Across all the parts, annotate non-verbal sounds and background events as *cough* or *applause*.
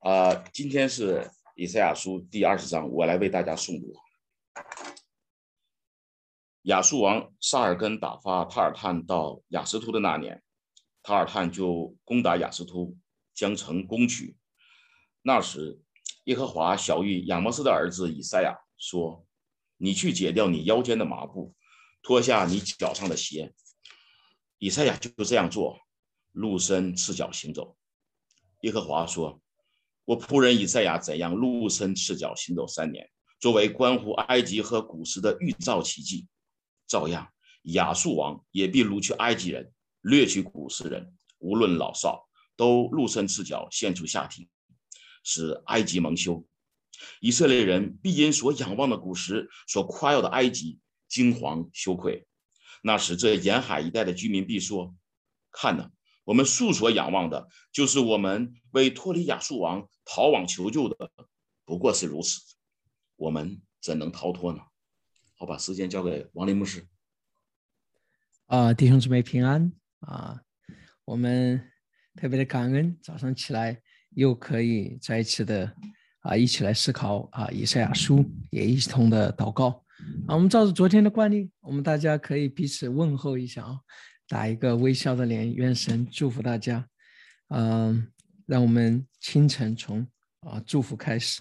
啊，今天是以赛亚书第二十章，我来为大家诵读。亚述王沙尔根打发塔尔探到雅斯图的那年，塔尔探就攻打雅斯图，将城攻取。那时，耶和华小谕亚摩斯的儿子以赛亚说：“你去解掉你腰间的麻布，脱下你脚上的鞋。”以赛亚就这样做，露身赤脚行走。耶和华说：“我仆人以赛亚怎样露身赤脚行走三年，作为关乎埃及和古时的预兆奇迹。”照样，亚述王也必掳去埃及人，掠取古时人，无论老少，都露身赤脚，献出下体，使埃及蒙羞。以色列人必因所仰望的古时，所夸耀的埃及，惊惶羞愧。那时，这沿海一带的居民必说：“看呐，我们素所仰望的，就是我们为脱离亚述王逃往求救的，不过是如此。我们怎能逃脱呢？”好，把时间交给王林牧师。啊，弟兄姊妹平安啊！我们特别的感恩，早上起来又可以在一起的啊，一起来思考啊，以赛亚书，也一同的祷告啊。我们照着昨天的惯例，我们大家可以彼此问候一下啊，打一个微笑的脸，愿神祝福大家。嗯，让我们清晨从啊祝福开始。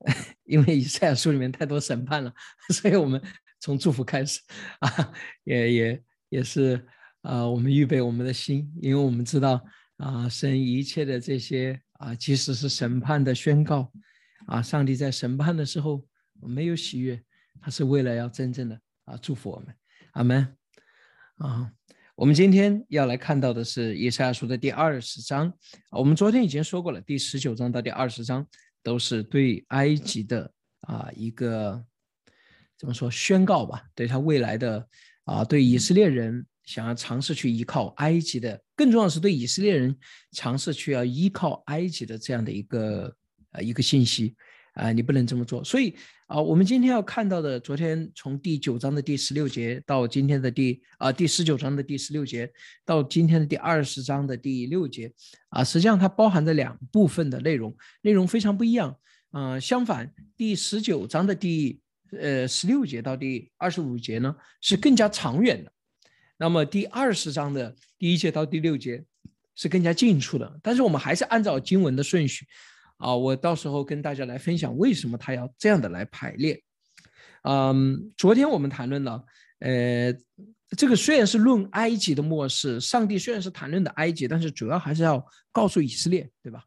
*laughs* 因为以赛亚书里面太多审判了，*laughs* 所以我们从祝福开始 *laughs* 啊，也也也是啊，我们预备我们的心，因为我们知道啊，神一切的这些啊，即使是审判的宣告啊，上帝在审判的时候没有喜悦，他是为了要真正的啊祝福我们，阿门啊。我们今天要来看到的是以赛亚书的第二十章，我们昨天已经说过了，第十九章到第二十章。都是对埃及的啊一个怎么说宣告吧？对他未来的啊，对以色列人想要尝试去依靠埃及的，更重要的是对以色列人尝试去要依靠埃及的这样的一个呃一个信息啊，你不能这么做，所以。啊，我们今天要看到的，昨天从第九章的第十六节到今天的第啊第十九章的第十六节，到今天的第二十章的第六节，啊，实际上它包含着两部分的内容，内容非常不一样。嗯，相反，第十九章的第呃十六节到第二十五节呢是更加长远的，那么第二十章的第一节到第六节是更加近处的。但是我们还是按照经文的顺序。啊，我到时候跟大家来分享为什么他要这样的来排列。嗯，昨天我们谈论了，呃，这个虽然是论埃及的末世，上帝虽然是谈论的埃及，但是主要还是要告诉以色列，对吧？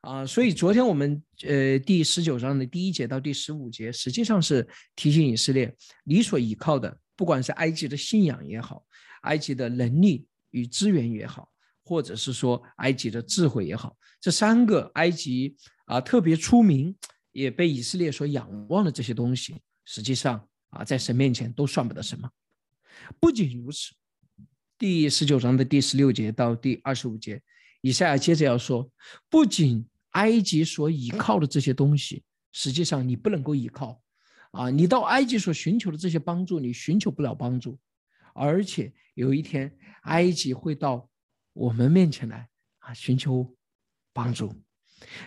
啊，所以昨天我们呃第十九章的第一节到第十五节，实际上是提醒以色列，你所依靠的，不管是埃及的信仰也好，埃及的能力与资源也好，或者是说埃及的智慧也好，这三个埃及。啊，特别出名，也被以色列所仰望的这些东西，实际上啊，在神面前都算不得什么。不仅如此，第十九章的第十六节到第二十五节，以赛亚接着要说，不仅埃及所依靠的这些东西，实际上你不能够依靠，啊，你到埃及所寻求的这些帮助，你寻求不了帮助，而且有一天，埃及会到我们面前来啊，寻求帮助。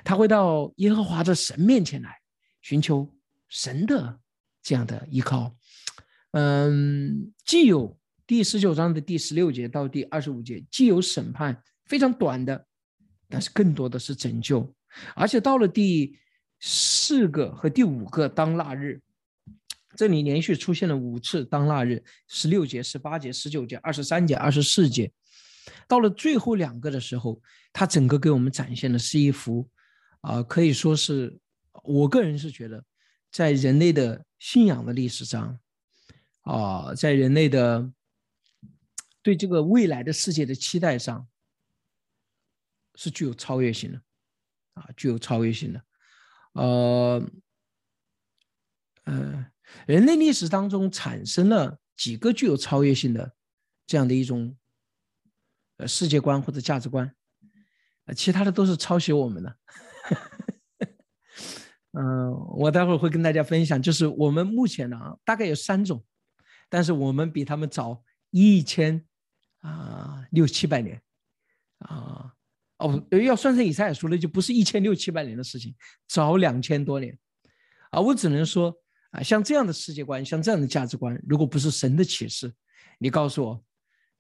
他会到耶和华的神面前来寻求神的这样的依靠。嗯，既有第十九章的第十六节到第二十五节，既有审判非常短的，但是更多的是拯救。而且到了第四个和第五个当腊日，这里连续出现了五次当腊日：十六节、十八节、十九节、二十三节、二十四节。到了最后两个的时候，它整个给我们展现的是一幅，啊，可以说是我个人是觉得，在人类的信仰的历史上，啊，在人类的对这个未来的世界的期待上，是具有超越性的，啊，具有超越性的，呃，呃，人类历史当中产生了几个具有超越性的这样的一种。呃，世界观或者价值观，呃，其他的都是抄袭我们的。*laughs* 嗯，我待会儿会跟大家分享，就是我们目前呢，大概有三种，但是我们比他们早一千啊六七百年啊哦，要算上以赛亚书，那就不是一千六七百年的事情，早两千多年。啊，我只能说啊，像这样的世界观，像这样的价值观，如果不是神的启示，你告诉我，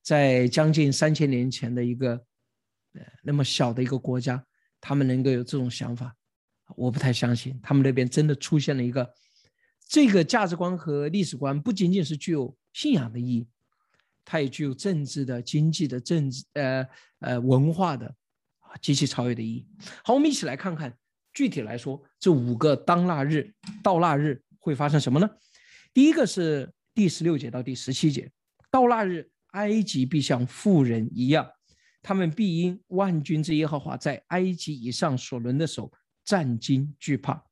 在将近三千年前的一个呃那么小的一个国家，他们能够有这种想法，我不太相信。他们那边真的出现了一个这个价值观和历史观，不仅仅是具有信仰的意义，它也具有政治的、经济的、政治呃呃文化的啊极其超越的意义。好，我们一起来看看。具体来说，这五个当腊日到腊日会发生什么呢？第一个是第十六节到第十七节，到腊日，埃及必像富人一样，他们必因万军之耶和华在埃及以上所轮的手战惊惧怕。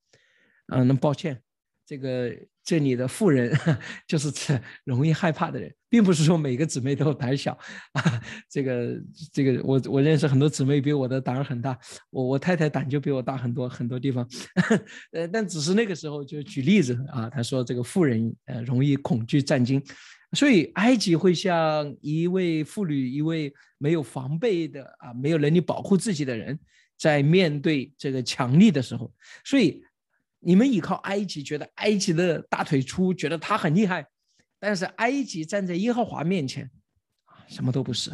嗯，那抱歉，这个。这里的富人 *laughs* 就是指容易害怕的人，并不是说每个姊妹都胆小啊。这个这个，我我认识很多姊妹比我的胆儿很大，我我太太胆就比我大很多很多地方。*laughs* 呃，但只是那个时候就举例子啊，他说这个富人呃容易恐惧战惊，所以埃及会像一位妇女，一位没有防备的啊，没有能力保护自己的人，在面对这个强力的时候，所以。你们依靠埃及，觉得埃及的大腿粗，觉得他很厉害，但是埃及站在耶和华面前，什么都不是。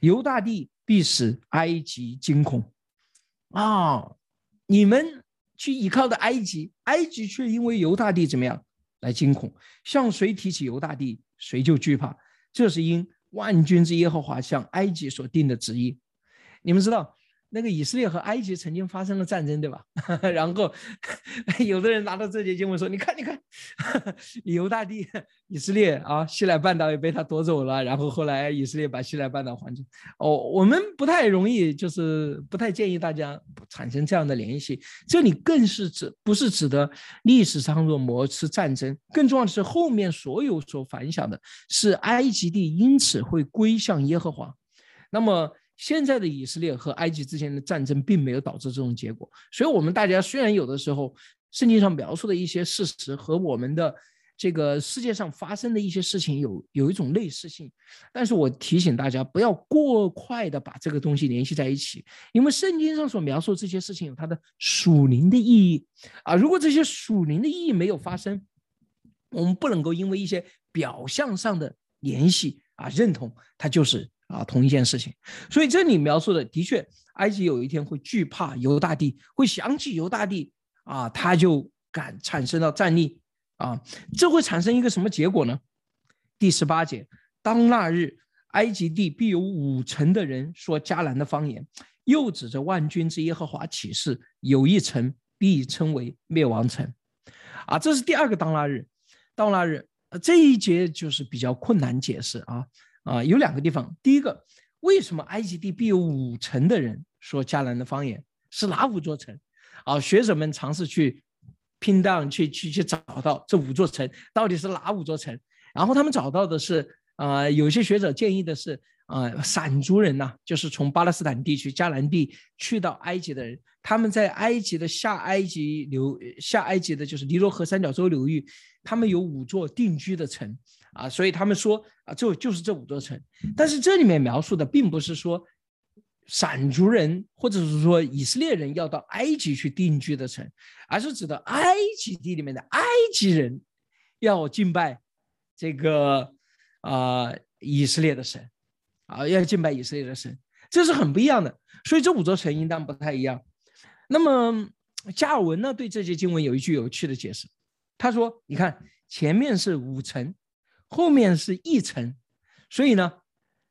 犹大帝必使埃及惊恐，啊，你们去依靠的埃及，埃及却因为犹大帝怎么样来惊恐？向谁提起犹大帝，谁就惧怕。这是因万军之耶和华向埃及所定的旨意。你们知道？那个以色列和埃及曾经发生了战争，对吧？*laughs* 然后 *laughs* 有的人拿到这节经文说：“你看，你看，*laughs* 犹大地以色列啊，西奈半岛也被他夺走了。然后后来以色列把西奈半岛还给……哦，我们不太容易，就是不太建议大家产生这样的联系。这里更是指不是指的历史上的某次战争，更重要的是后面所有所反响的是埃及地因此会归向耶和华。那么。现在的以色列和埃及之间的战争并没有导致这种结果，所以，我们大家虽然有的时候圣经上描述的一些事实和我们的这个世界上发生的一些事情有有一种类似性，但是我提醒大家不要过快的把这个东西联系在一起，因为圣经上所描述这些事情有它的属灵的意义啊。如果这些属灵的意义没有发生，我们不能够因为一些表象上的联系啊认同它就是。啊，同一件事情，所以这里描述的的确，埃及有一天会惧怕犹大帝，会想起犹大帝啊，他就敢产生了战力啊，这会产生一个什么结果呢？第十八节，当那日，埃及地必有五成的人说迦南的方言，又指着万军之耶和华起誓，有一城必称为灭亡城，啊，这是第二个当那日，到那日，这一节就是比较困难解释啊。啊，有两个地方。第一个，为什么埃及地必有五成的人说迦南的方言？是哪五座城？啊，学者们尝试去拼档，去去去找到这五座城到底是哪五座城。然后他们找到的是，啊，有些学者建议的是，啊，散族人呐，就是从巴勒斯坦地区、迦南地去到埃及的人，他们在埃及的下埃及流下埃及的就是尼罗河三角洲流域，他们有五座定居的城。啊，所以他们说啊，就就是这五座城，但是这里面描述的并不是说闪族人或者是说以色列人要到埃及去定居的城，而是指的埃及地里面的埃及人要敬拜这个啊以色列的神，啊要敬拜以色列的神，这是很不一样的。所以这五座城应当不太一样。那么加尔文呢对这些经文有一句有趣的解释，他说：“你看前面是五城。”后面是一层，所以呢，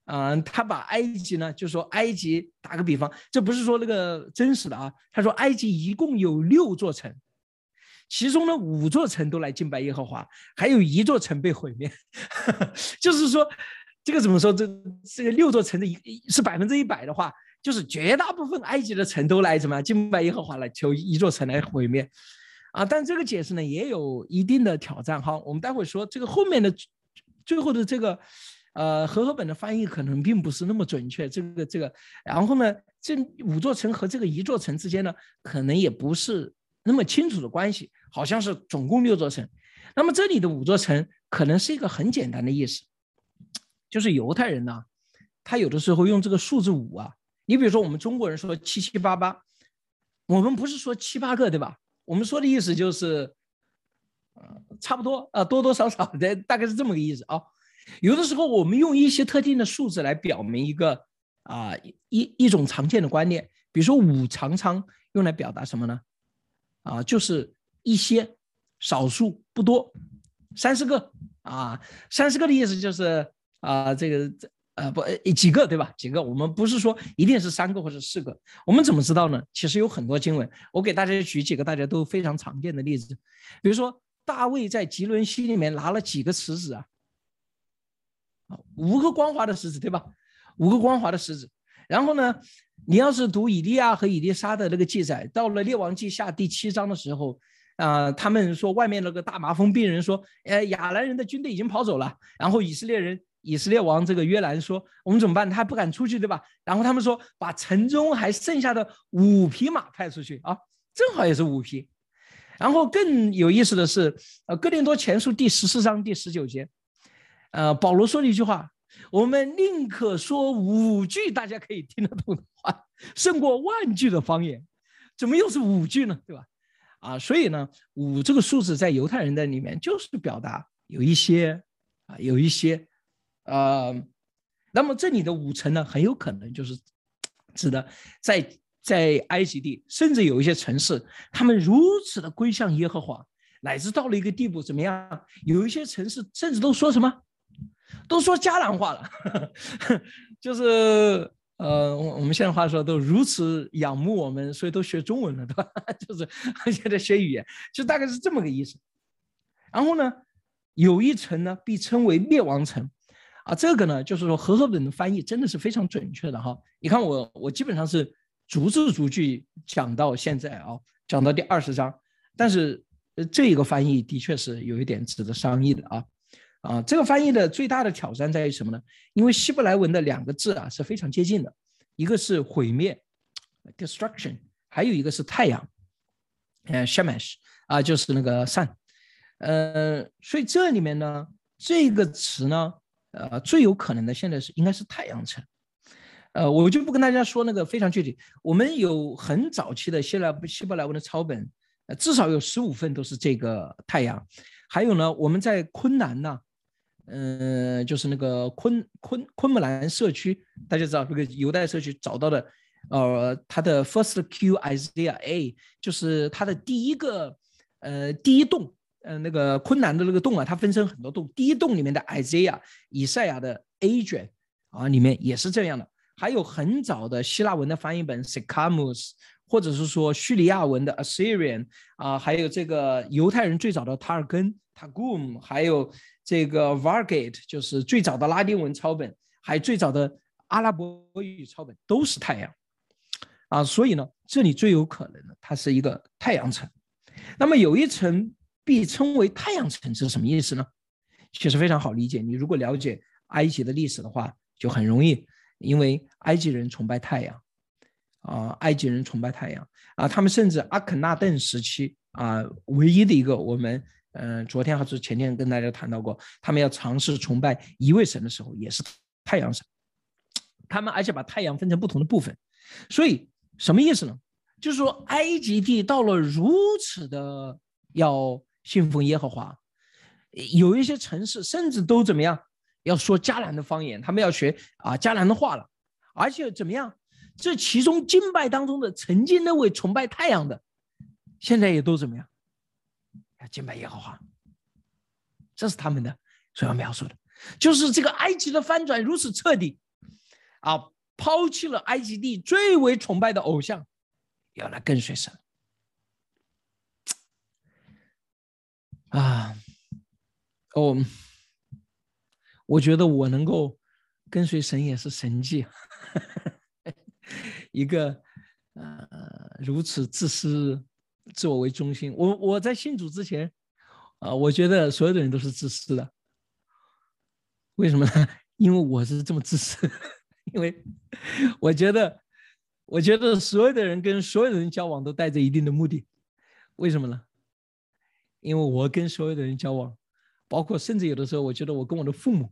嗯，他把埃及呢，就说埃及打个比方，这不是说那个真实的啊。他说埃及一共有六座城，其中呢五座城都来敬拜耶和华，还有一座城被毁灭。*laughs* 就是说，这个怎么说？这这个六座城的一是百分之一百的话，就是绝大部分埃及的城都来怎么敬拜耶和华了，求一座城来毁灭啊。但这个解释呢也有一定的挑战哈。我们待会说这个后面的。最后的这个，呃，和合本的翻译可能并不是那么准确。这个这个，然后呢，这五座城和这个一座城之间呢，可能也不是那么清楚的关系，好像是总共六座城。那么这里的五座城可能是一个很简单的意思，就是犹太人呢，他有的时候用这个数字五啊，你比如说我们中国人说七七八八，我们不是说七八个，对吧？我们说的意思就是，差不多啊，多多少少的，大概是这么个意思啊。有的时候我们用一些特定的数字来表明一个啊一一种常见的观念，比如说五常常用来表达什么呢？啊，就是一些少数不多，三十个啊，三十个的意思就是啊这个这呃不几个对吧？几个？我们不是说一定是三个或者四个，我们怎么知道呢？其实有很多经文，我给大家举几个大家都非常常见的例子，比如说大卫在吉伦西里面拿了几个石子啊？五个光滑的石子，对吧？五个光滑的石子。然后呢，你要是读以利亚和以利沙的那个记载，到了列王记下第七章的时候，啊，他们说外面那个大麻风病人说，呃，亚兰人的军队已经跑走了。然后以色列人，以色列王这个约兰说，我们怎么办？他不敢出去，对吧？然后他们说，把城中还剩下的五匹马派出去啊，正好也是五匹。然后更有意思的是，呃，哥林多前书第十四章第十九节。呃，保罗说了一句话：“我们宁可说五句大家可以听得懂的话，*laughs* 胜过万句的方言。”怎么又是五句呢？对吧？啊，所以呢，五这个数字在犹太人的里面就是表达有一些啊，有一些呃，那么这里的五层呢，很有可能就是指的在在埃及地，甚至有一些城市，他们如此的归向耶和华，乃至到了一个地步，怎么样？有一些城市甚至都说什么？都说迦南话了，*laughs* 就是呃，我我们现在话说都如此仰慕我们，所以都学中文了，对吧？*laughs* 就是 *laughs* 现在学语言，就大概是这么个意思。然后呢，有一层呢，被称为灭亡层，啊，这个呢，就是说和合本的翻译真的是非常准确的哈。你看我我基本上是逐字逐句讲到现在啊，讲到第二十章，但是呃这一个翻译的确是有一点值得商议的啊。啊，这个翻译的最大的挑战在于什么呢？因为希伯来文的两个字啊是非常接近的，一个是毁灭，destruction，还有一个是太阳，呃，shamash，啊，就是那个 sun，呃，所以这里面呢，这个词呢，呃，最有可能的现在是应该是太阳城，呃，我就不跟大家说那个非常具体，我们有很早期的希腊希伯来文的抄本，呃，至少有十五份都是这个太阳，还有呢，我们在昆南呢。嗯，就是那个昆昆昆木兰社区，大家知道那个犹太社区找到的，呃，它的 first Q Isaiah A，就是它的第一个，呃，第一栋，呃，那个昆南的那个洞啊，它分成很多洞，第一洞里面的 Isaiah 以赛亚的 A 卷啊，里面也是这样的，还有很早的希腊文的翻译本 sikamus 或者是说叙利亚文的 Assyrian 啊，还有这个犹太人最早的塔尔根 Tagum，还有。这个 Vargate 就是最早的拉丁文抄本，还最早的阿拉伯语抄本都是太阳啊，所以呢，这里最有可能的它是一个太阳城。那么有一层被称为太阳城是什么意思呢？其实非常好理解，你如果了解埃及的历史的话，就很容易，因为埃及人崇拜太阳啊，埃及人崇拜太阳啊，他们甚至阿肯纳顿时期啊，唯一的一个我们。嗯，昨天还是前天跟大家谈到过，他们要尝试崇拜一位神的时候，也是太阳神。他们而且把太阳分成不同的部分，所以什么意思呢？就是说，埃及地到了如此的要信奉耶和华，有一些城市甚至都怎么样，要说迦南的方言，他们要学啊迦南的话了。而且怎么样，这其中敬拜当中的曾经那位崇拜太阳的，现在也都怎么样？要敬拜耶和华，这是他们的所要描述的，就是这个埃及的翻转如此彻底，啊，抛弃了埃及地最为崇拜的偶像，要来跟随神，啊，哦，我觉得我能够跟随神也是神迹，*laughs* 一个呃如此自私。自我为中心，我我在信主之前，啊，我觉得所有的人都是自私的。为什么呢？*laughs* 因为我是这么自私，*laughs* 因为我觉得，我觉得所有的人跟所有的人交往都带着一定的目的。为什么呢？因为我跟所有的人交往，包括甚至有的时候，我觉得我跟我的父母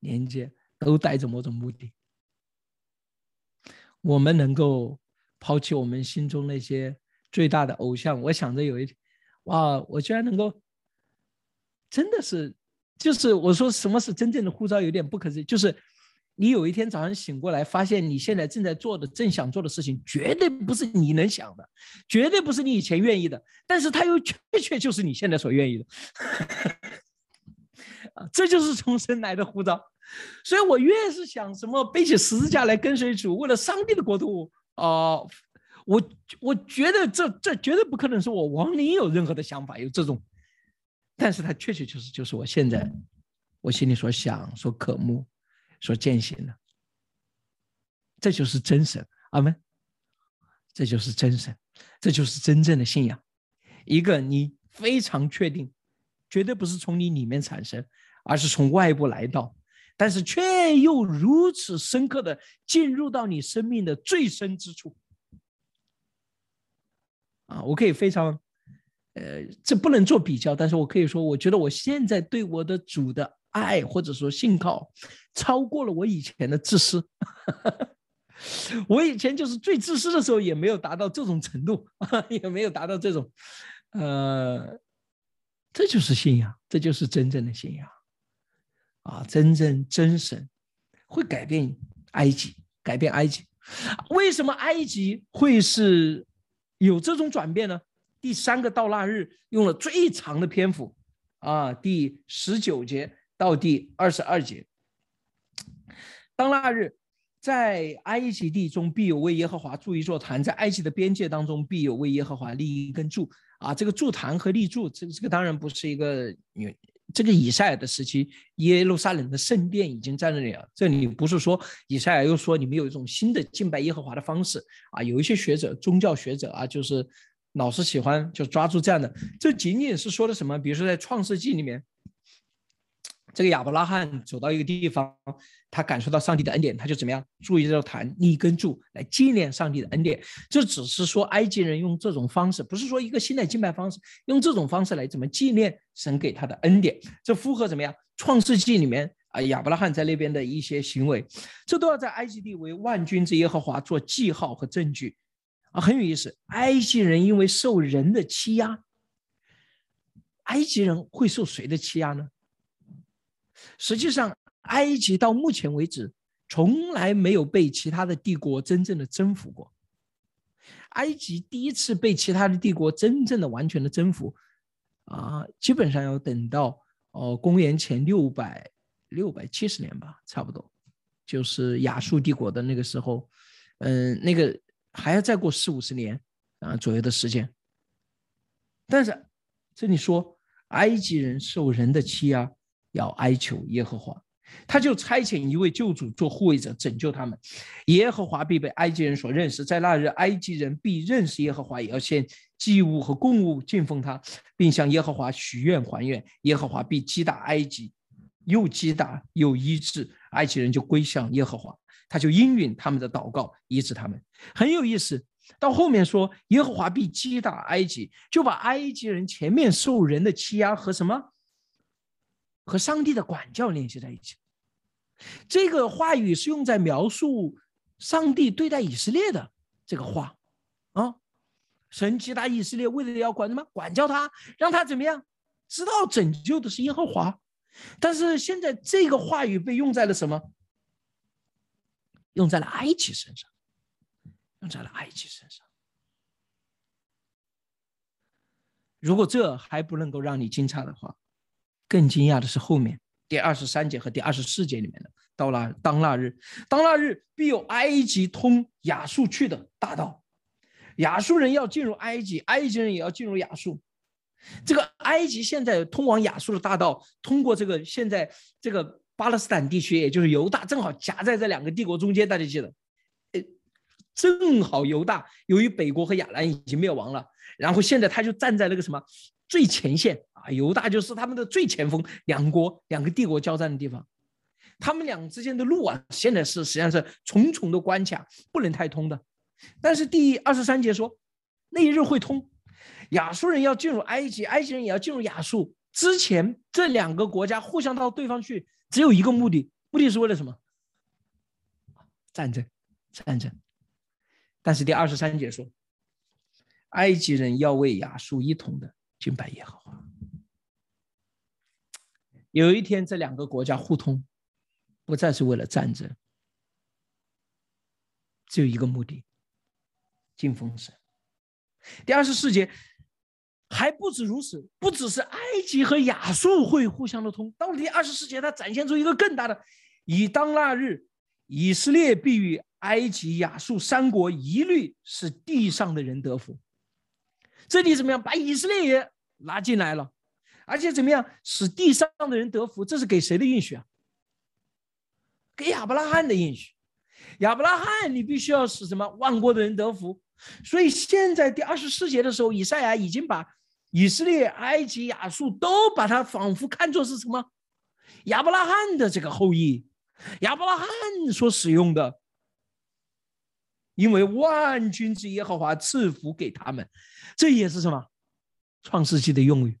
连接都带着某种目的。我们能够抛弃我们心中那些最大的偶像。我想着有一天，哇，我居然能够，真的是，就是我说什么是真正的呼召，有点不可思议，就是。你有一天早上醒过来，发现你现在正在做的、正想做的事情，绝对不是你能想的，绝对不是你以前愿意的，但是它又确确就是你现在所愿意的，这就是从神来的呼召。所以我越是想什么背起十字架来跟随主，为了上帝的国度啊，我我觉得这这绝对不可能是我王林有任何的想法，有这种，但是他确确就是就是我现在我心里所想、所渴慕。所践行的，这就是真神，阿门。这就是真神，这就是真正的信仰。一个你非常确定，绝对不是从你里面产生，而是从外部来到，但是却又如此深刻的进入到你生命的最深之处。啊，我可以非常，呃，这不能做比较，但是我可以说，我觉得我现在对我的主的。爱或者说信靠，超过了我以前的自私。*laughs* 我以前就是最自私的时候，也没有达到这种程度，*laughs* 也没有达到这种，呃，这就是信仰，这就是真正的信仰啊！真正真神会改变埃及，改变埃及。为什么埃及会是有这种转变呢？第三个到那日用了最长的篇幅啊，第十九节。到第二十二节，当那日，在埃及地中必有为耶和华筑一座坛，在埃及的边界当中必有为耶和华立一根柱啊！这个筑坛和立柱，这这个当然不是一个女，这个以赛亚的时期，耶路撒冷的圣殿已经在那里了。这里不是说以赛亚又说你们有一种新的敬拜耶和华的方式啊！有一些学者，宗教学者啊，就是老是喜欢就抓住这样的，这仅仅是说的什么？比如说在创世纪里面。这个亚伯拉罕走到一个地方，他感受到上帝的恩典，他就怎么样？注意这个坛立根柱来纪念上帝的恩典。这只是说埃及人用这种方式，不是说一个新的敬拜方式，用这种方式来怎么纪念神给他的恩典？这符合怎么样？创世纪里面啊，亚伯拉罕在那边的一些行为，这都要在埃及地为万军之耶和华做记号和证据啊，很有意思。埃及人因为受人的欺压，埃及人会受谁的欺压呢？实际上，埃及到目前为止从来没有被其他的帝国真正的征服过。埃及第一次被其他的帝国真正的完全的征服，啊，基本上要等到哦公元前六百六百七十年吧，差不多，就是亚述帝国的那个时候，嗯，那个还要再过四五十年啊左右的时间。但是这里说埃及人受人的欺压。要哀求耶和华，他就差遣一位救主做护卫者，拯救他们。耶和华必被埃及人所认识，在那日，埃及人必认识耶和华，也要献祭物和供物敬奉他，并向耶和华许愿还愿。耶和华必击打埃及，又击打又医治埃及人，就归向耶和华，他就应允他们的祷告，医治他们。很有意思。到后面说，耶和华必击打埃及，就把埃及人前面受人的欺压和什么？和上帝的管教联系在一起，这个话语是用在描述上帝对待以色列的这个话啊。神击打以色列，为了要管什么？管教他，让他怎么样？知道拯救的是耶和华。但是现在这个话语被用在了什么？用在了埃及身上，用在了埃及身上。如果这还不能够让你惊诧的话，更惊讶的是后面第二十三节和第二十四节里面的，到了当那日，当那日必有埃及通亚述去的大道，亚述人要进入埃及，埃及人也要进入亚述。这个埃及现在通往亚述的大道，通过这个现在这个巴勒斯坦地区，也就是犹大，正好夹在这两个帝国中间。大家记得，呃，正好犹大由于北国和亚兰已经灭亡了，然后现在他就站在那个什么。最前线啊，犹大就是他们的最前锋，两国两个帝国交战的地方，他们俩之间的路啊，现在是实际上是重重的关卡，不能太通的。但是第二十三节说，那一日会通，亚述人要进入埃及，埃及人也要进入亚述。之前这两个国家互相到对方去，只有一个目的，目的是为了什么？战争，战争。但是第二十三节说，埃及人要为亚述一统的敬拜耶和华。有一天，这两个国家互通，不再是为了战争，只有一个目的：敬奉神。第二十四节还不止如此，不只是埃及和亚述会互相的通，到了第二十四节，它展现出一个更大的：以当那日，以色列必与埃及、亚述三国一律是地上的人得福。这里怎么样？把以色列也拉进来了。而且怎么样使地上的人得福？这是给谁的应许啊？给亚伯拉罕的应许。亚伯拉罕，你必须要使什么万国的人得福。所以现在第二十四节的时候，以赛亚已经把以色列、埃及、亚述都把它仿佛看作是什么亚伯拉罕的这个后裔，亚伯拉罕所使用的，因为万军之耶和华赐福给他们，这也是什么创世纪的用语。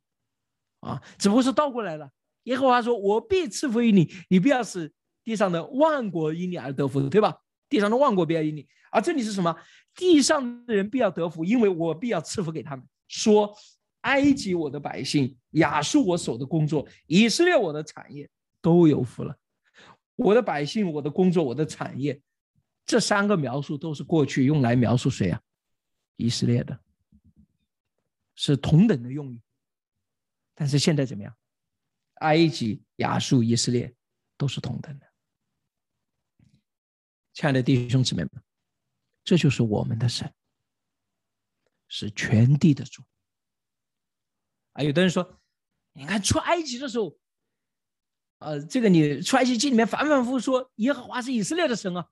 啊，只不过是倒过来了。耶和华说：“我必赐福于你，你不要使地上的万国因你而得福，对吧？地上的万国必要因你。而这里是什么？地上的人必要得福，因为我必要赐福给他们。说埃及我的百姓，亚述我手的工作，以色列我的产业都有福了。我的百姓，我的工作，我的产业，这三个描述都是过去用来描述谁啊？以色列的，是同等的用语。”但是现在怎么样？埃及、亚述、以色列都是同等的。亲爱的弟兄姊妹们，这就是我们的神，是全地的主。啊，有的人说，你看出埃及的时候，呃，这个你出埃及记里面反反复复说耶和华是以色列的神啊。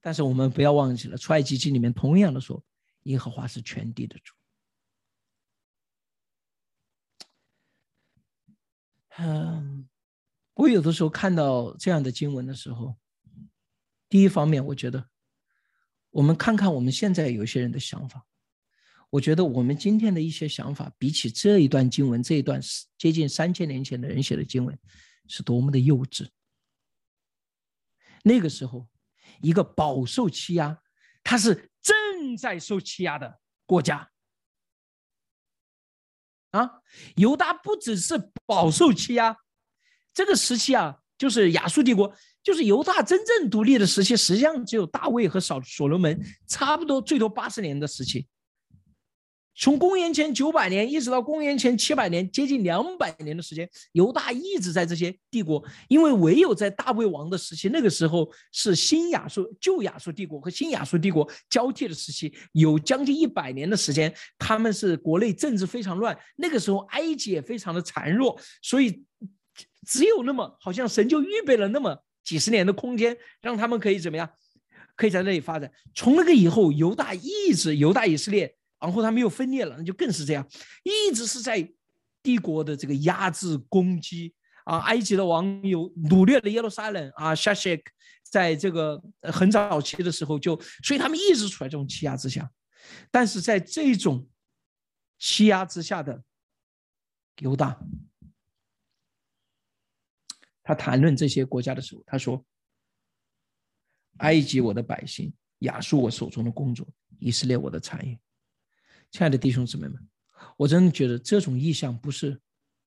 但是我们不要忘记了，出埃及记里面同样的说，耶和华是全地的主。嗯，我有的时候看到这样的经文的时候，第一方面，我觉得我们看看我们现在有些人的想法，我觉得我们今天的一些想法，比起这一段经文，这一段接近三千年前的人写的经文，是多么的幼稚。那个时候，一个饱受欺压，他是正在受欺压的国家。啊，犹大不只是饱受欺压，这个时期啊，就是亚述帝国，就是犹大真正独立的时期，实际上只有大卫和扫所罗门差不多最多八十年的时期。从公元前九百年一直到公元前七百年，接近两百年的时间，犹大一直在这些帝国。因为唯有在大卫王的时期，那个时候是新亚述、旧亚述帝国和新亚述帝国交替的时期，有将近一百年的时间，他们是国内政治非常乱。那个时候埃及也非常的孱弱，所以只有那么好像神就预备了那么几十年的空间，让他们可以怎么样，可以在那里发展。从那个以后，犹大一直犹大以色列。然后他们又分裂了，那就更是这样，一直是在帝国的这个压制攻击啊。埃及的王有掳掠了耶路撒冷啊，沙谢克在这个很早期的时候就，所以他们一直处在这种欺压之下。但是在这种欺压之下的犹大，他谈论这些国家的时候，他说：“埃及我的百姓，亚述我手中的工作，以色列我的产业。”亲爱的弟兄姊妹们，我真的觉得这种意向不是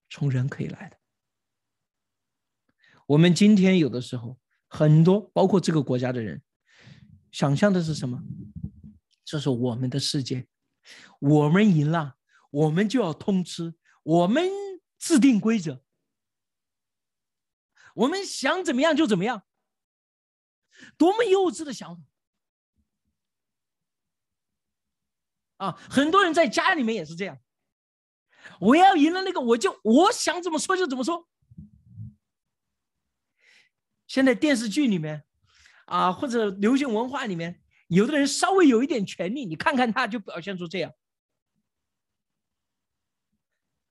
从人可以来的。我们今天有的时候，很多包括这个国家的人，想象的是什么？这是我们的世界，我们赢了，我们就要通吃，我们制定规则，我们想怎么样就怎么样，多么幼稚的想法！啊，很多人在家里面也是这样。我要赢了那个，我就我想怎么说就怎么说。现在电视剧里面，啊，或者流行文化里面，有的人稍微有一点权利，你看看他就表现出这样。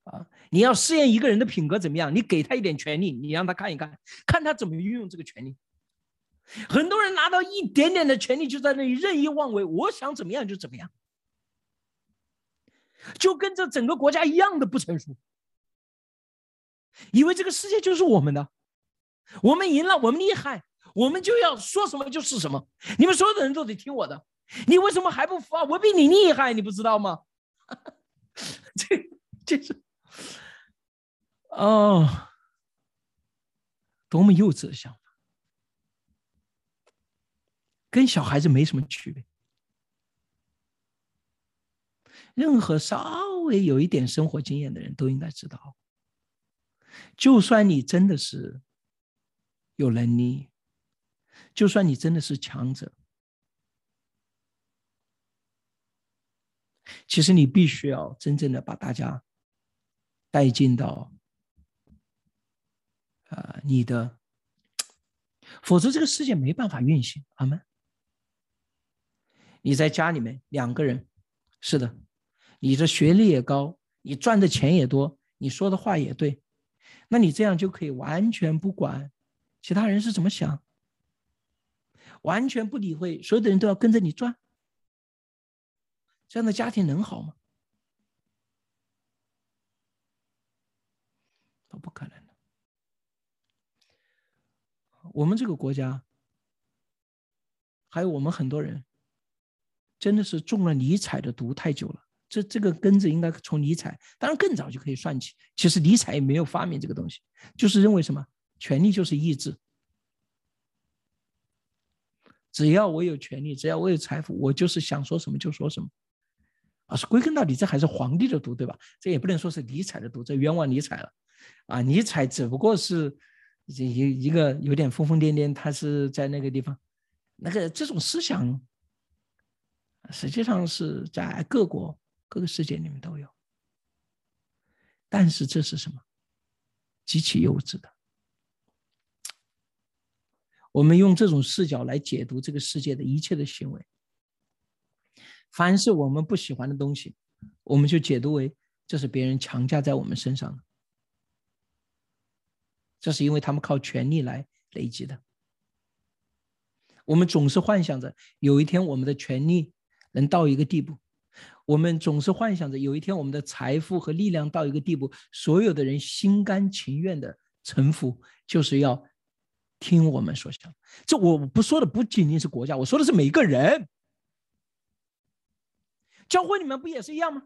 啊，你要试验一个人的品格怎么样，你给他一点权利，你让他看一看，看他怎么运用这个权利。很多人拿到一点点的权利，就在那里任意妄为，我想怎么样就怎么样。就跟这整个国家一样的不成熟，以为这个世界就是我们的，我们赢了，我们厉害，我们就要说什么就是什么，你们所有的人都得听我的，你为什么还不服啊？我比你厉害，你不知道吗？*laughs* 这这是哦，多么幼稚的想法，跟小孩子没什么区别。任何稍微有一点生活经验的人都应该知道，就算你真的是有能力，就算你真的是强者，其实你必须要真正的把大家带进到啊你的，否则这个世界没办法运行。阿门。你在家里面两个人，是的。你的学历也高，你赚的钱也多，你说的话也对，那你这样就可以完全不管其他人是怎么想，完全不理会所有的人都要跟着你转，这样的家庭能好吗？都不可能的。我们这个国家，还有我们很多人，真的是中了尼采的毒太久了。这这个根子应该从尼采，当然更早就可以算起。其实尼采也没有发明这个东西，就是认为什么权力就是意志。只要我有权利，只要我有财富，我就是想说什么就说什么。啊，是归根到底，这还是皇帝的毒，对吧？这也不能说是尼采的毒，这冤枉尼采了。啊，尼采只不过是一一个有点疯疯癫癫，他是在那个地方，那个这种思想，实际上是在各国。各个世界里面都有，但是这是什么？极其幼稚的。我们用这种视角来解读这个世界的一切的行为，凡是我们不喜欢的东西，我们就解读为这是别人强加在我们身上的，这是因为他们靠权力来累积的。我们总是幻想着有一天我们的权力能到一个地步。我们总是幻想着有一天我们的财富和力量到一个地步，所有的人心甘情愿的臣服，就是要听我们所想。这我不说的不仅仅是国家，我说的是每一个人。教会你们不也是一样吗？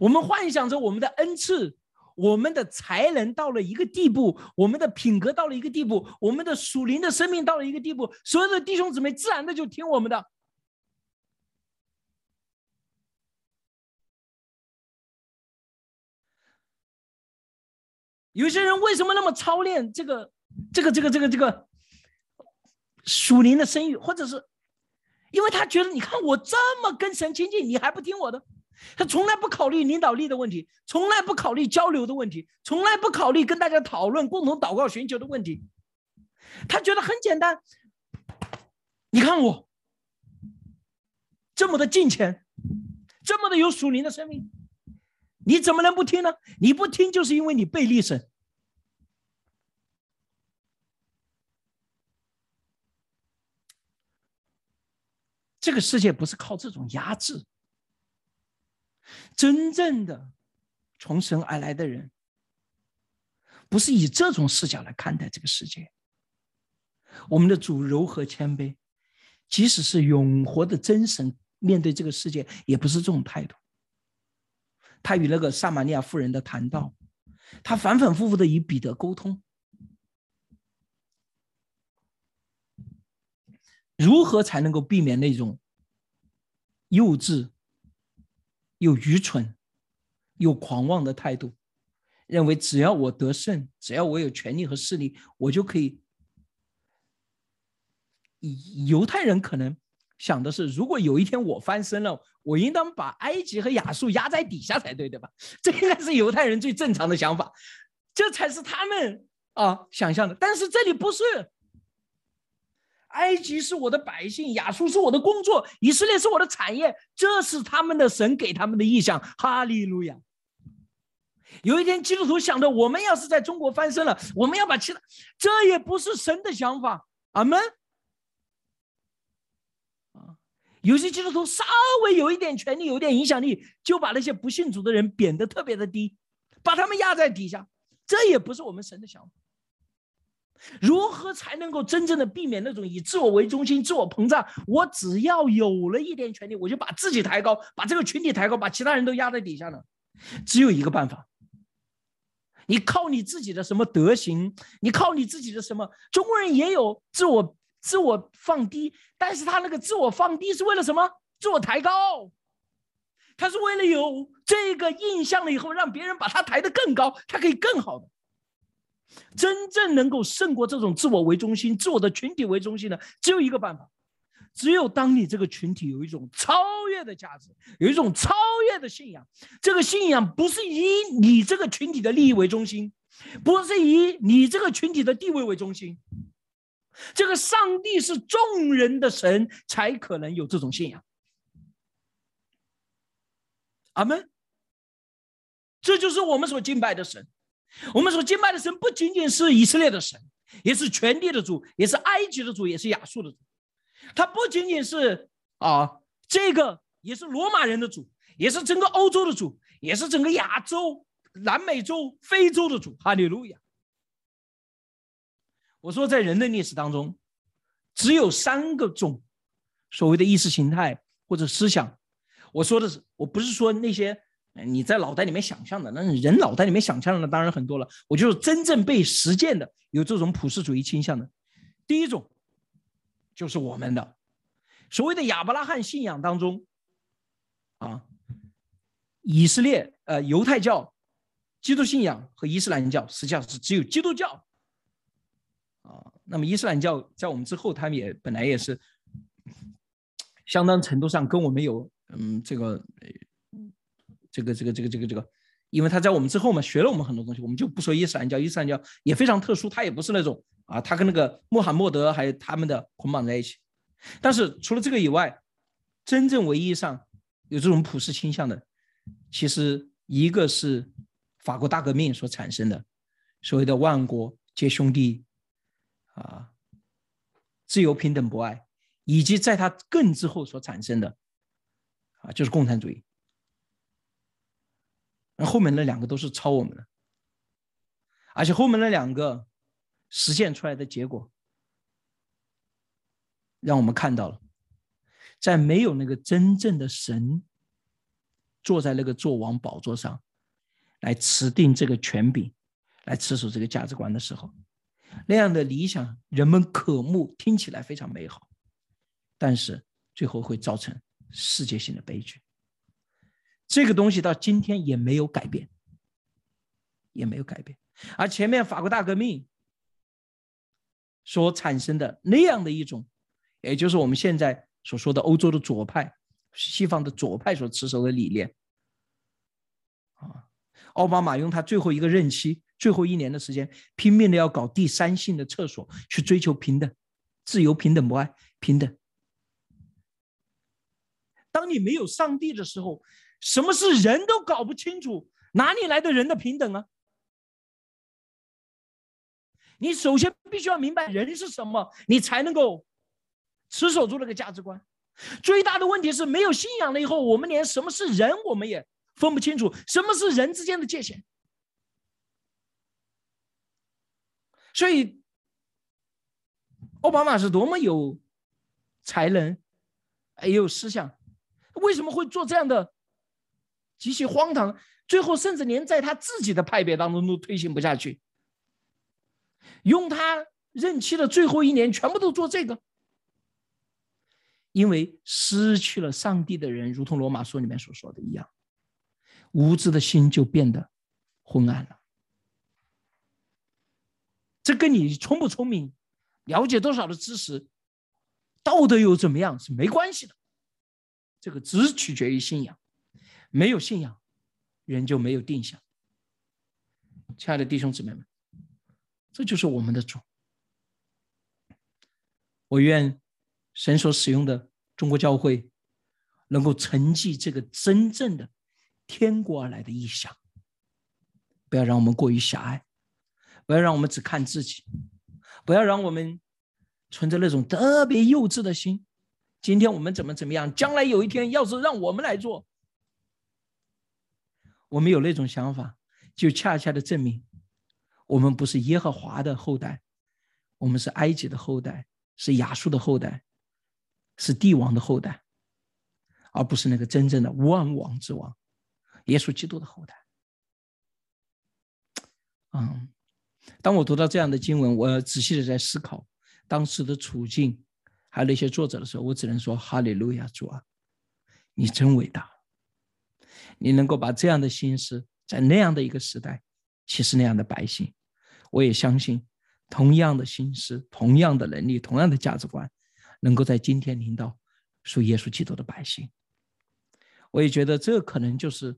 我们幻想着我们的恩赐、我们的才能到了一个地步，我们的品格到了一个地步，我们的属灵的生命到了一个地步，所有的弟兄姊妹自然的就听我们的。有些人为什么那么操练这个、这个、这个、这个、这个属灵的声誉，或者是因为他觉得，你看我这么跟神亲近，你还不听我的？他从来不考虑领导力的问题，从来不考虑交流的问题，从来不考虑跟大家讨论、共同祷告、寻求的问题。他觉得很简单，你看我这么的敬虔，这么的有属灵的生命。你怎么能不听呢？你不听，就是因为你背历神。这个世界不是靠这种压制，真正的从神而来的人，不是以这种视角来看待这个世界。我们的主柔和谦卑，即使是永活的真神，面对这个世界，也不是这种态度。他与那个撒玛利亚妇人的谈到，他反反复复的与彼得沟通，如何才能够避免那种幼稚、又愚蠢、又狂妄的态度？认为只要我得胜，只要我有权利和势力，我就可以。犹太人可能。想的是，如果有一天我翻身了，我应当把埃及和亚述压在底下才对，对吧？*laughs* 这应该是犹太人最正常的想法，这才是他们啊想象的。但是这里不是，埃及是我的百姓，亚述是我的工作，以色列是我的产业，这是他们的神给他们的意向。哈利路亚！有一天基督徒想着，我们要是在中国翻身了，我们要把其他，这也不是神的想法。阿门。有些基督徒稍微有一点权利、有点影响力，就把那些不信主的人贬得特别的低，把他们压在底下。这也不是我们神的想法。如何才能够真正的避免那种以自我为中心、自我膨胀？我只要有了一点权利，我就把自己抬高，把这个群体抬高，把其他人都压在底下呢？只有一个办法，你靠你自己的什么德行？你靠你自己的什么？中国人也有自我自我放低，但是他那个自我放低是为了什么？自我抬高，他是为了有这个印象了以后，让别人把他抬得更高，他可以更好的。真正能够胜过这种自我为中心、自我的群体为中心的，只有一个办法：只有当你这个群体有一种超越的价值，有一种超越的信仰。这个信仰不是以你这个群体的利益为中心，不是以你这个群体的地位为中心。这个上帝是众人的神，才可能有这种信仰。阿门。这就是我们所敬拜的神。我们所敬拜的神不仅仅是以色列的神，也是全地的主，也是埃及的主，也是亚述的主。他不仅仅是啊，这个也是罗马人的主，也是整个欧洲的主，也是整个亚洲、南美洲、非洲的主。哈利路亚！我说，在人类历史当中，只有三个种所谓的意识形态或者思想。我说的是，我不是说那些。你在脑袋里面想象的，那人脑袋里面想象的当然很多了。我就是真正被实践的，有这种普世主义倾向的。第一种就是我们的所谓的亚伯拉罕信仰当中，啊，以色列呃犹太教、基督信仰和伊斯兰教实际上是只有基督教。那么伊斯兰教在我们之后，他们也本来也是相当程度上跟我们有嗯这个。这个这个这个这个这个，因为他在我们之后嘛，学了我们很多东西，我们就不说伊斯兰教，伊斯兰教也非常特殊，他也不是那种啊，他跟那个穆罕默德还有他们的捆绑在一起。但是除了这个以外，真正唯一上有这种普世倾向的，其实一个是法国大革命所产生的所谓的万国皆兄弟啊，自由平等博爱，以及在他更之后所产生的啊，就是共产主义。那后面那两个都是抄我们的，而且后面那两个实现出来的结果，让我们看到了，在没有那个真正的神坐在那个坐王宝座上来持定这个权柄，来持守这个价值观的时候，那样的理想人们渴慕，听起来非常美好，但是最后会造成世界性的悲剧。这个东西到今天也没有改变，也没有改变。而前面法国大革命所产生的那样的一种，也就是我们现在所说的欧洲的左派、西方的左派所持守的理念，啊，奥巴马用他最后一个任期、最后一年的时间，拼命的要搞第三性的厕所，去追求平等、自由、平等、博爱、平等。当你没有上帝的时候。什么是人都搞不清楚，哪里来的人的平等啊？你首先必须要明白人是什么，你才能够持守住那个价值观。最大的问题是没有信仰了以后，我们连什么是人我们也分不清楚，什么是人之间的界限。所以，奥巴马是多么有才能，也有思想，为什么会做这样的？极其荒唐，最后甚至连在他自己的派别当中都推行不下去。用他任期的最后一年，全部都做这个，因为失去了上帝的人，如同罗马书里面所说的一样，无知的心就变得昏暗了。这跟你聪不聪明、了解多少的知识、道德又怎么样是没关系的，这个只取决于信仰。没有信仰，人就没有定向。亲爱的弟兄姊妹们，这就是我们的主。我愿神所使用的中国教会，能够承继这个真正的天国而来的意象。不要让我们过于狭隘，不要让我们只看自己，不要让我们存着那种特别幼稚的心。今天我们怎么怎么样，将来有一天要是让我们来做。我们有那种想法，就恰恰的证明，我们不是耶和华的后代，我们是埃及的后代，是亚述的后代，是帝王的后代，而不是那个真正的万王之王，耶稣基督的后代。嗯，当我读到这样的经文，我仔细的在思考当时的处境，还有那些作者的时候，我只能说：哈利路亚，主啊，你真伟大！你能够把这样的心思，在那样的一个时代，其实那样的百姓，我也相信，同样的心思、同样的能力、同样的价值观，能够在今天领导属耶稣基督的百姓。我也觉得这可能就是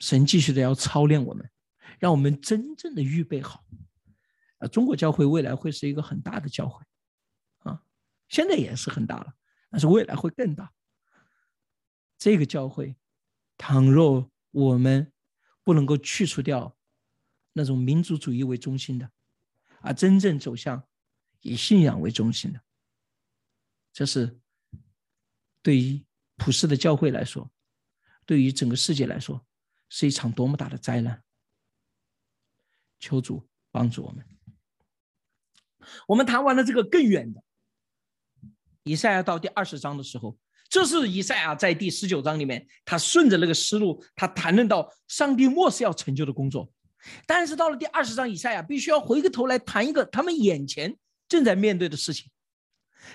神继续的要操练我们。让我们真正的预备好，啊，中国教会未来会是一个很大的教会，啊，现在也是很大了，但是未来会更大。这个教会，倘若我们不能够去除掉那种民族主义为中心的，而真正走向以信仰为中心的，这是对于普世的教会来说，对于整个世界来说，是一场多么大的灾难。求主帮助我们。我们谈完了这个更远的，以赛亚到第二十章的时候，这是以赛亚在第十九章里面，他顺着那个思路，他谈论到上帝末世要成就的工作。但是到了第二十章，以赛亚必须要回过头来谈一个他们眼前正在面对的事情，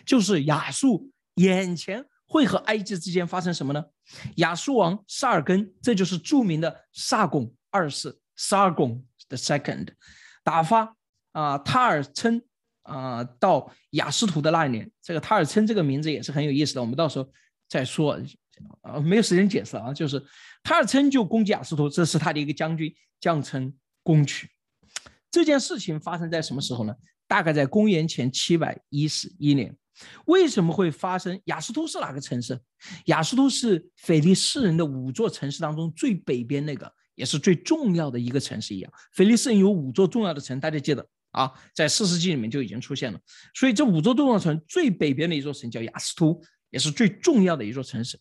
就是亚述眼前会和埃及之间发生什么呢？亚述王萨尔根，这就是著名的萨贡二世，萨尔贡。The second，打发啊，塔尔称啊到雅斯图的那一年，这个塔尔称这个名字也是很有意思的，我们到时候再说，啊，没有时间解释啊，就是塔尔称就攻击雅斯图，这是他的一个将军将臣攻取。这件事情发生在什么时候呢？大概在公元前七百一十一年。为什么会发生？雅斯图是哪个城市？雅斯图是腓力斯人的五座城市当中最北边那个。也是最重要的一个城市一样，菲利斯人有五座重要的城，大家记得啊，在四世纪里面就已经出现了。所以这五座重要城最北边的一座城叫雅斯图，也是最重要的一座城市。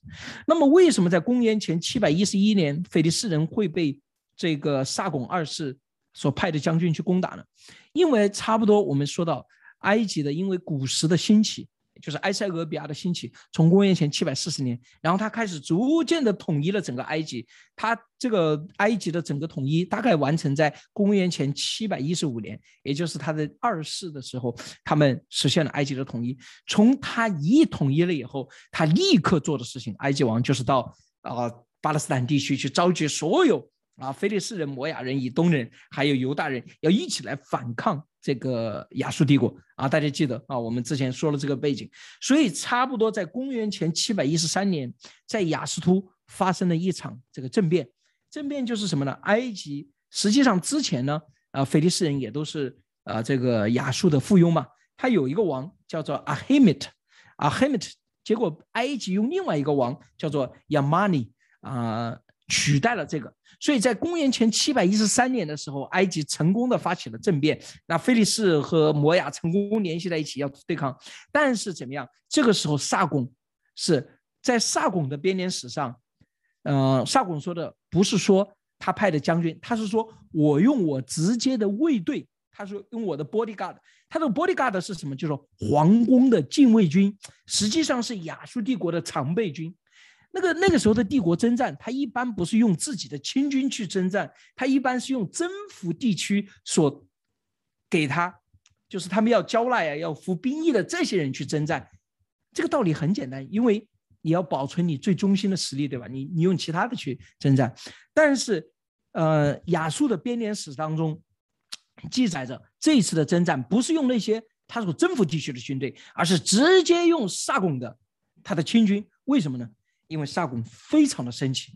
那么为什么在公元前七百一十一年，菲利斯人会被这个萨拱二世所派的将军去攻打呢？因为差不多我们说到埃及的，因为古时的兴起。就是埃塞俄比亚的兴起，从公元前七百四十年，然后他开始逐渐的统一了整个埃及。他这个埃及的整个统一大概完成在公元前七百一十五年，也就是他的二世的时候，他们实现了埃及的统一。从他一统一了以后，他立刻做的事情，埃及王就是到啊巴勒斯坦地区去召集所有啊非利斯人、摩亚人、以东人，还有犹大人，要一起来反抗。这个亚述帝国啊，大家记得啊，我们之前说了这个背景，所以差不多在公元前七百一十三年，在雅斯突发生了一场这个政变。政变就是什么呢？埃及实际上之前呢，啊，腓力斯人也都是啊这个亚述的附庸嘛。他有一个王叫做阿黑米特，阿黑米特，结果埃及用另外一个王叫做亚玛尼啊。取代了这个，所以在公元前七百一十三年的时候，埃及成功的发起了政变，那菲利士和摩亚成功联系在一起要对抗。但是怎么样？这个时候萨贡是在萨贡的编年史上，呃，萨贡说的不是说他派的将军，他是说我用我直接的卫队，他说用我的 bodyguard，他的 bodyguard 是什么？就是皇宫的禁卫军，实际上是亚述帝国的常备军。那个那个时候的帝国征战，他一般不是用自己的亲军去征战，他一般是用征服地区所给他，就是他们要交纳呀，要服兵役的这些人去征战。这个道理很简单，因为你要保存你最中心的实力，对吧？你你用其他的去征战。但是，呃，亚述的编年史当中记载着这一次的征战不是用那些他所征服地区的军队，而是直接用萨贡的他的亲军。为什么呢？因为萨贡非常的生气，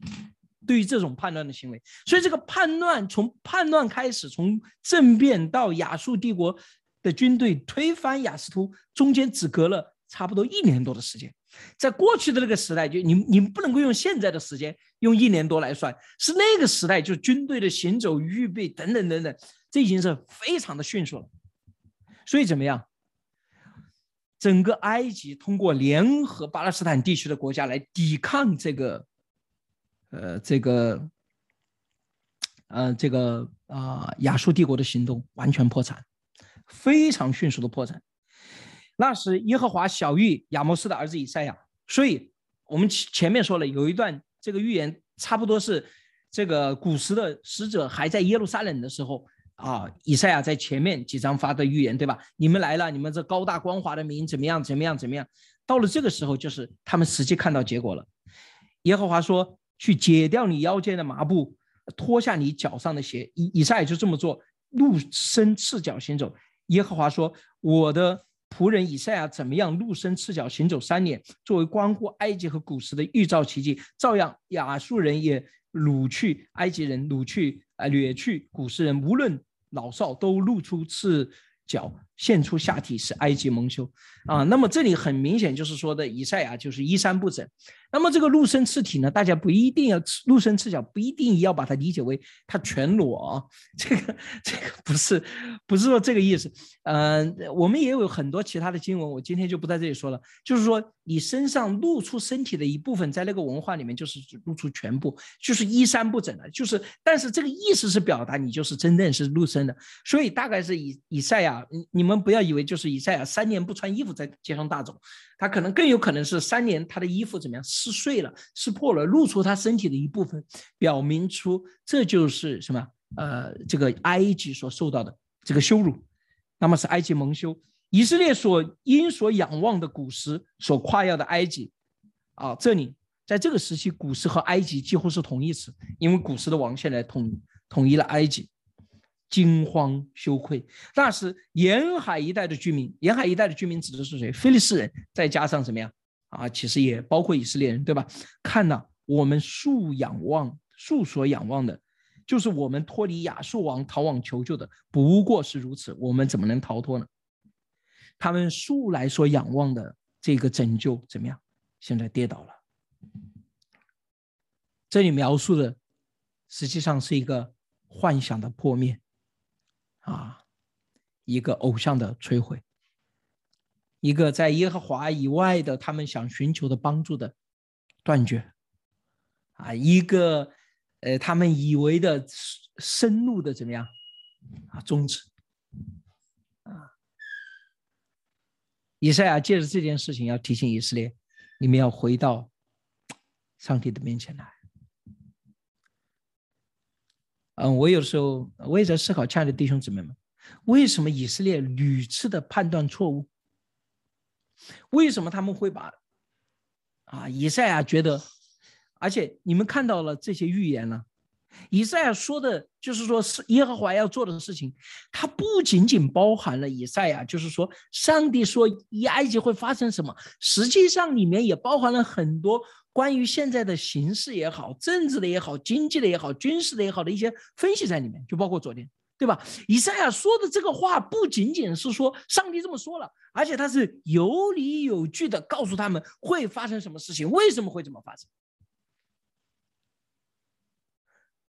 对于这种叛乱的行为，所以这个叛乱从叛乱开始，从政变到亚述帝国的军队推翻雅斯突，中间只隔了差不多一年多的时间。在过去的那个时代，就你你不能够用现在的时间用一年多来算，是那个时代就军队的行走、预备等等等等，这已经是非常的迅速了。所以怎么样？整个埃及通过联合巴勒斯坦地区的国家来抵抗这个，呃，这个，呃，这个啊亚述帝国的行动，完全破产，非常迅速的破产。那时耶和华小玉亚摩斯的儿子以赛亚，所以我们前面说了有一段这个预言，差不多是这个古时的使者还在耶路撒冷的时候啊，以赛亚在前面几章发的预言，对吧？你们来了，你们这高大光华的民怎么样？怎么样？怎么样？到了这个时候，就是他们实际看到结果了。耶和华说：“去解掉你腰间的麻布，脱下你脚上的鞋。”以以赛亚就这么做，露身赤脚行走。耶和华说：“我的仆人以赛亚怎么样？露身赤脚行走三年，作为关乎埃及和古时的预兆奇迹，照样亚述人也掳去埃及人，掳去啊掠去古时人，无论老少都露出赤脚。”现出下体是埃及蒙羞啊，那么这里很明显就是说的以赛亚就是衣衫不整。那么这个露身赤体呢，大家不一定要露身赤脚，不一定要把它理解为他全裸啊，*laughs* 这个这个不是不是说这个意思。嗯，我们也有很多其他的经文，我今天就不在这里说了。就是说你身上露出身体的一部分，在那个文化里面就是露出全部，就是衣衫不整的，就是但是这个意思是表达你就是真正是露身的，所以大概是以以赛亚，你你们。我们不要以为就是以赛亚三年不穿衣服在街上大走，他可能更有可能是三年他的衣服怎么样撕碎了、撕破了，露出他身体的一部分，表明出这就是什么？呃，这个埃及所受到的这个羞辱，那么是埃及蒙羞，以色列所因所仰望的古时所夸耀的埃及啊，这里在这个时期，古时和埃及几乎是同义词，因为古时的王现在统统一了埃及。惊慌羞愧，那是沿海一带的居民。沿海一带的居民指的是谁？菲利斯人，再加上什么呀啊？其实也包括以色列人，对吧？看呐，我们素仰望、素所仰望的，就是我们脱离亚述王逃往求救的，不过是如此。我们怎么能逃脱呢？他们素来所仰望的这个拯救怎么样？现在跌倒了。这里描述的实际上是一个幻想的破灭。啊，一个偶像的摧毁，一个在耶和华以外的他们想寻求的帮助的断绝，啊，一个呃他们以为的深入的怎么样啊终止，啊，以赛亚借着这件事情要提醒以色列，你们要回到上帝的面前来。嗯，我有时候我也在思考，亲爱的弟兄姊妹们，为什么以色列屡次的判断错误？为什么他们会把啊以赛亚觉得，而且你们看到了这些预言呢？以赛亚说的就是说是耶和华要做的事情，它不仅仅包含了以赛亚，就是说上帝说埃及会发生什么，实际上里面也包含了很多。关于现在的形势也好，政治的也好，经济的也好，军事的也好的一些分析在里面，就包括昨天，对吧？以赛亚说的这个话不仅仅是说上帝这么说了，而且他是有理有据的告诉他们会发生什么事情，为什么会这么发生。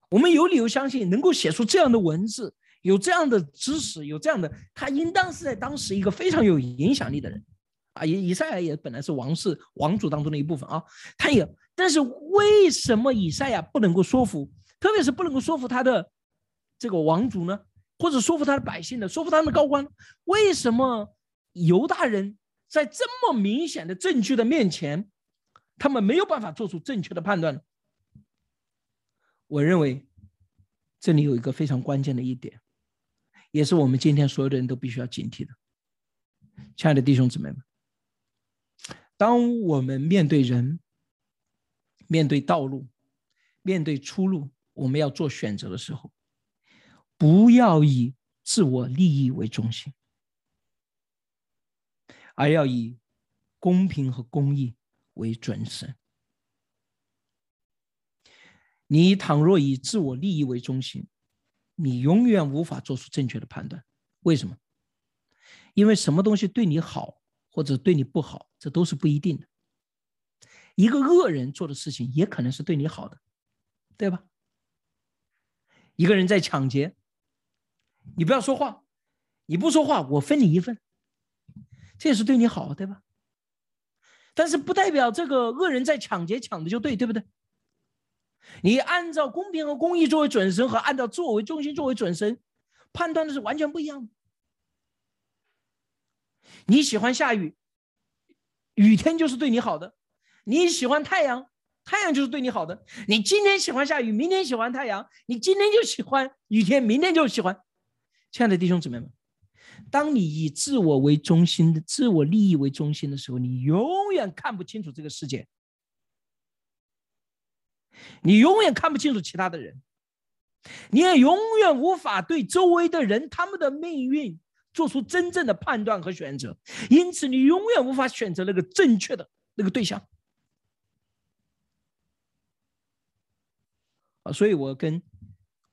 我们有理由相信，能够写出这样的文字，有这样的知识，有这样的，他应当是在当时一个非常有影响力的人。啊，以以赛亚也本来是王室王族当中的一部分啊，他也，但是为什么以赛亚不能够说服，特别是不能够说服他的这个王族呢？或者说服他的百姓呢？说服他们的高官？为什么犹大人在这么明显的证据的面前，他们没有办法做出正确的判断呢？我认为这里有一个非常关键的一点，也是我们今天所有的人都必须要警惕的，亲爱的弟兄姊妹们。当我们面对人、面对道路、面对出路，我们要做选择的时候，不要以自我利益为中心，而要以公平和公义为准绳。你倘若以自我利益为中心，你永远无法做出正确的判断。为什么？因为什么东西对你好？或者对你不好，这都是不一定的。一个恶人做的事情，也可能是对你好的，对吧？一个人在抢劫，你不要说话，你不说话，我分你一份，这也是对你好，对吧？但是不代表这个恶人在抢劫抢的就对，对不对？你按照公平和公义作为准绳，和按照作为中心作为准绳，判断的是完全不一样的。你喜欢下雨，雨天就是对你好的；你喜欢太阳，太阳就是对你好的。你今天喜欢下雨，明天喜欢太阳，你今天就喜欢雨天，明天就喜欢。亲爱的弟兄姊妹们，当你以自我为中心的、自我利益为中心的时候，你永远看不清楚这个世界，你永远看不清楚其他的人，你也永远无法对周围的人他们的命运。做出真正的判断和选择，因此你永远无法选择那个正确的那个对象。啊，所以我跟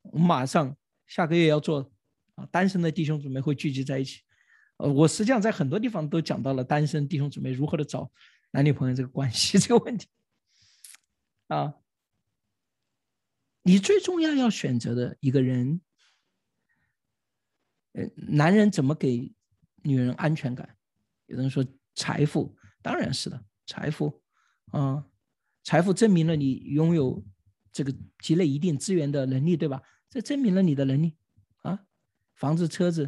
我马上下个月要做啊，单身的弟兄姊妹会聚集在一起。呃，我实际上在很多地方都讲到了单身弟兄姊妹如何的找男女朋友这个关系 *laughs* 这个问题。啊，你最重要要选择的一个人。呃，男人怎么给女人安全感？有人说财富，当然是的，财富，啊，财富证明了你拥有这个积累一定资源的能力，对吧？这证明了你的能力，啊，房子、车子，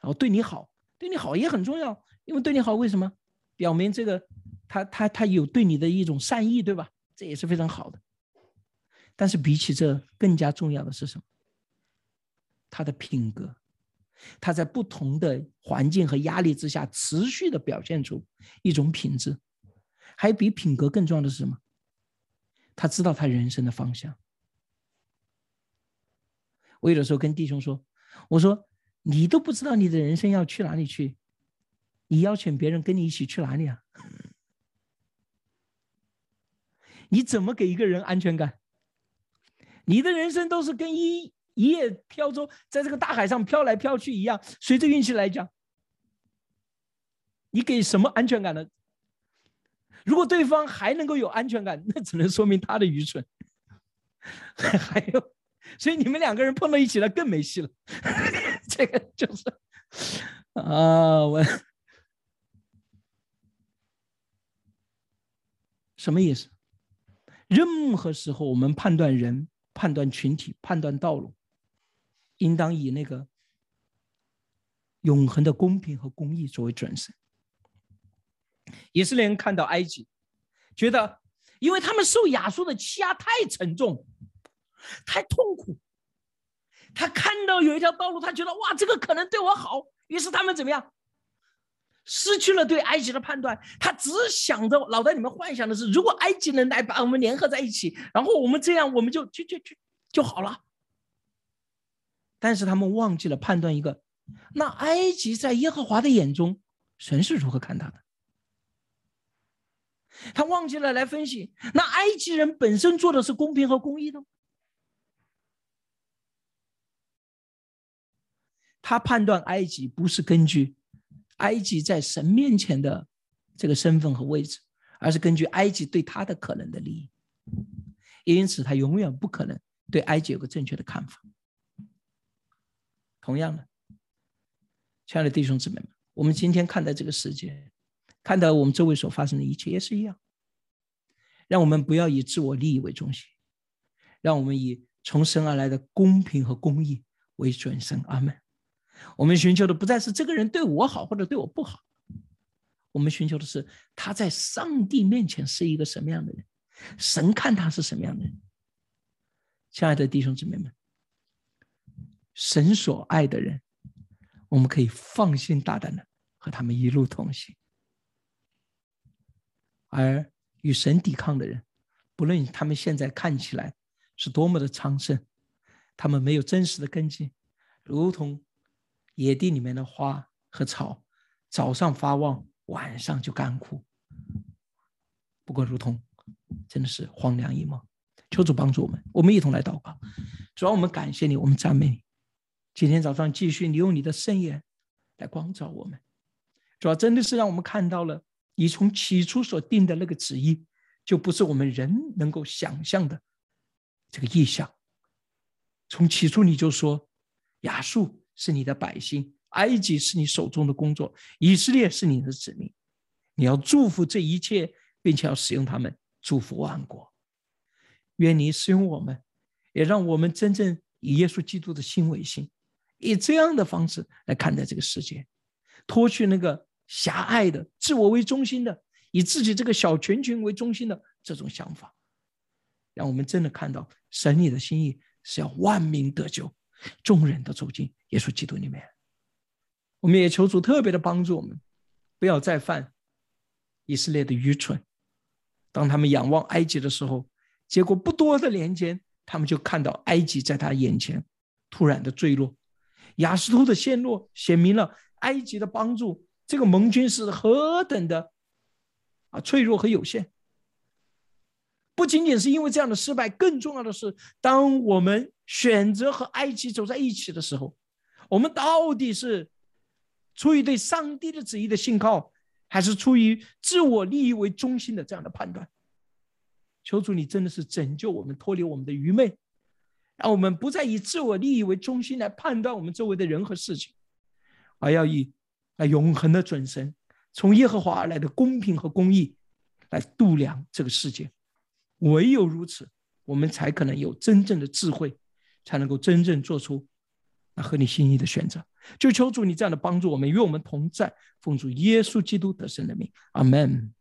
然后对你好，对你好也很重要，因为对你好，为什么？表明这个他他他有对你的一种善意，对吧？这也是非常好的。但是比起这，更加重要的是什么？他的品格。他在不同的环境和压力之下，持续的表现出一种品质，还比品格更重要的是什么？他知道他人生的方向。我有的时候跟弟兄说：“我说你都不知道你的人生要去哪里去，你邀请别人跟你一起去哪里啊？*laughs* 你怎么给一个人安全感？你的人生都是跟一。”一叶飘舟，在这个大海上飘来飘去一样，随着运气来讲，你给什么安全感呢？如果对方还能够有安全感，*laughs* 那只能说明他的愚蠢。*laughs* 还有，所以你们两个人碰到一起了，更没戏了。*laughs* 这个就是啊，我什么意思？任何时候，我们判断人、判断群体、判断道路。应当以那个永恒的公平和公义作为准绳。以色列人看到埃及，觉得因为他们受亚述的欺压太沉重、太痛苦，他看到有一条道路，他觉得哇，这个可能对我好，于是他们怎么样？失去了对埃及的判断，他只想着脑袋里面幻想的是，如果埃及人来把我们联合在一起，然后我们这样，我们就就就就就好了。但是他们忘记了判断一个，那埃及在耶和华的眼中，神是如何看他的？他忘记了来分析，那埃及人本身做的是公平和公义的。他判断埃及不是根据埃及在神面前的这个身份和位置，而是根据埃及对他的可能的利益。因此，他永远不可能对埃及有个正确的看法。同样的，亲爱的弟兄姊妹们，我们今天看待这个世界，看到我们周围所发生的一切也是一样。让我们不要以自我利益为中心，让我们以从神而来的公平和公义为准绳。阿门。我们寻求的不再是这个人对我好或者对我不好，我们寻求的是他在上帝面前是一个什么样的人，神看他是什么样的人。亲爱的弟兄姊妹们。神所爱的人，我们可以放心大胆的和他们一路同行；而与神抵抗的人，不论他们现在看起来是多么的昌盛，他们没有真实的根基，如同野地里面的花和草，早上发旺，晚上就干枯。不过，如同真的是荒凉一梦。求主帮助我们，我们一同来祷告。主要我们感谢你，我们赞美你。今天早上继续，你用你的圣言来光照我们，主要真的是让我们看到了你从起初所定的那个旨意，就不是我们人能够想象的这个意象。从起初你就说，亚述是你的百姓，埃及是你手中的工作，以色列是你的子民，你要祝福这一切，并且要使用他们祝福万国。愿你使用我们，也让我们真正以耶稣基督的心为心。以这样的方式来看待这个世界，脱去那个狭隘的、自我为中心的、以自己这个小群群为中心的这种想法，让我们真的看到神你的心意是要万民得救，众人都走进耶稣基督里面。我们也求主特别的帮助我们，不要再犯以色列的愚蠢。当他们仰望埃及的时候，结果不多的年间，他们就看到埃及在他眼前突然的坠落。亚斯突的陷落，显明了埃及的帮助，这个盟军是何等的啊脆弱和有限。不仅仅是因为这样的失败，更重要的是，当我们选择和埃及走在一起的时候，我们到底是出于对上帝的旨意的信靠，还是出于自我利益为中心的这样的判断？求主，你真的是拯救我们，脱离我们的愚昧。让我们不再以自我利益为中心来判断我们周围的人和事情，而要以啊永恒的准神，从耶和华而来的公平和公义来度量这个世界。唯有如此，我们才可能有真正的智慧，才能够真正做出那合你心意的选择。就求主你这样的帮助我们，与我们同在，奉主耶稣基督得胜的名，阿门。